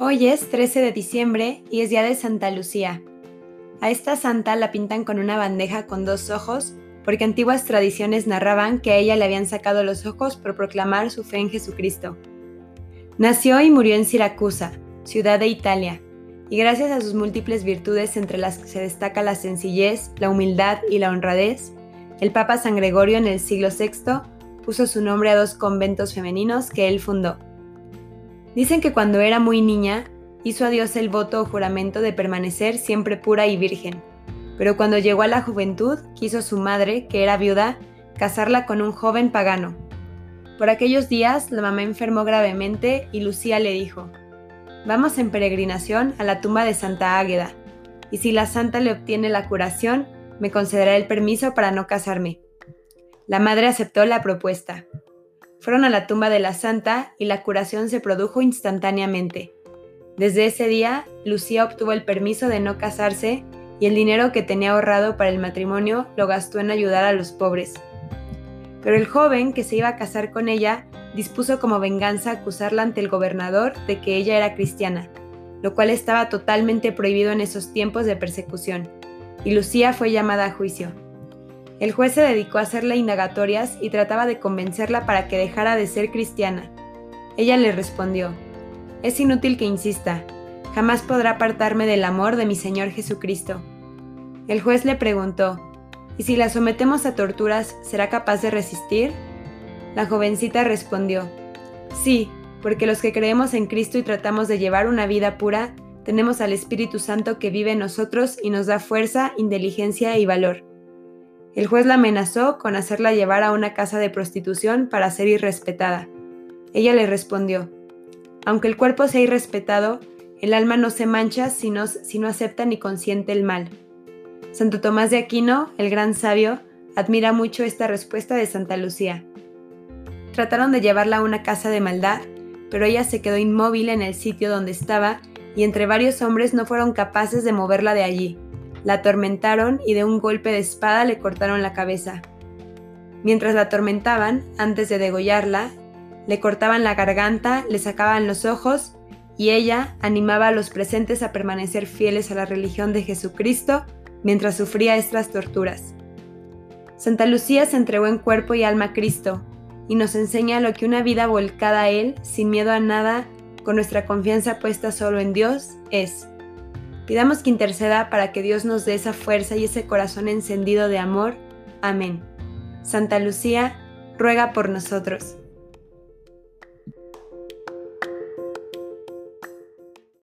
Hoy es 13 de diciembre y es día de Santa Lucía. A esta santa la pintan con una bandeja con dos ojos porque antiguas tradiciones narraban que a ella le habían sacado los ojos por proclamar su fe en Jesucristo. Nació y murió en Siracusa, ciudad de Italia, y gracias a sus múltiples virtudes entre las que se destaca la sencillez, la humildad y la honradez, el Papa San Gregorio en el siglo VI puso su nombre a dos conventos femeninos que él fundó. Dicen que cuando era muy niña hizo a Dios el voto o juramento de permanecer siempre pura y virgen, pero cuando llegó a la juventud quiso su madre, que era viuda, casarla con un joven pagano. Por aquellos días la mamá enfermó gravemente y Lucía le dijo, Vamos en peregrinación a la tumba de Santa Águeda, y si la santa le obtiene la curación, me concederá el permiso para no casarme. La madre aceptó la propuesta. Fueron a la tumba de la santa y la curación se produjo instantáneamente. Desde ese día, Lucía obtuvo el permiso de no casarse y el dinero que tenía ahorrado para el matrimonio lo gastó en ayudar a los pobres. Pero el joven que se iba a casar con ella dispuso como venganza acusarla ante el gobernador de que ella era cristiana, lo cual estaba totalmente prohibido en esos tiempos de persecución, y Lucía fue llamada a juicio. El juez se dedicó a hacerle indagatorias y trataba de convencerla para que dejara de ser cristiana. Ella le respondió, Es inútil que insista, jamás podrá apartarme del amor de mi Señor Jesucristo. El juez le preguntó, ¿y si la sometemos a torturas, será capaz de resistir? La jovencita respondió, Sí, porque los que creemos en Cristo y tratamos de llevar una vida pura, tenemos al Espíritu Santo que vive en nosotros y nos da fuerza, inteligencia y valor. El juez la amenazó con hacerla llevar a una casa de prostitución para ser irrespetada. Ella le respondió, aunque el cuerpo sea irrespetado, el alma no se mancha si no, si no acepta ni consiente el mal. Santo Tomás de Aquino, el gran sabio, admira mucho esta respuesta de Santa Lucía. Trataron de llevarla a una casa de maldad, pero ella se quedó inmóvil en el sitio donde estaba y entre varios hombres no fueron capaces de moverla de allí. La atormentaron y de un golpe de espada le cortaron la cabeza. Mientras la atormentaban, antes de degollarla, le cortaban la garganta, le sacaban los ojos y ella animaba a los presentes a permanecer fieles a la religión de Jesucristo mientras sufría estas torturas. Santa Lucía se entregó en cuerpo y alma a Cristo, y nos enseña lo que una vida volcada a Él, sin miedo a nada, con nuestra confianza puesta solo en Dios, es. Pidamos que interceda para que Dios nos dé esa fuerza y ese corazón encendido de amor. Amén. Santa Lucía, ruega por nosotros.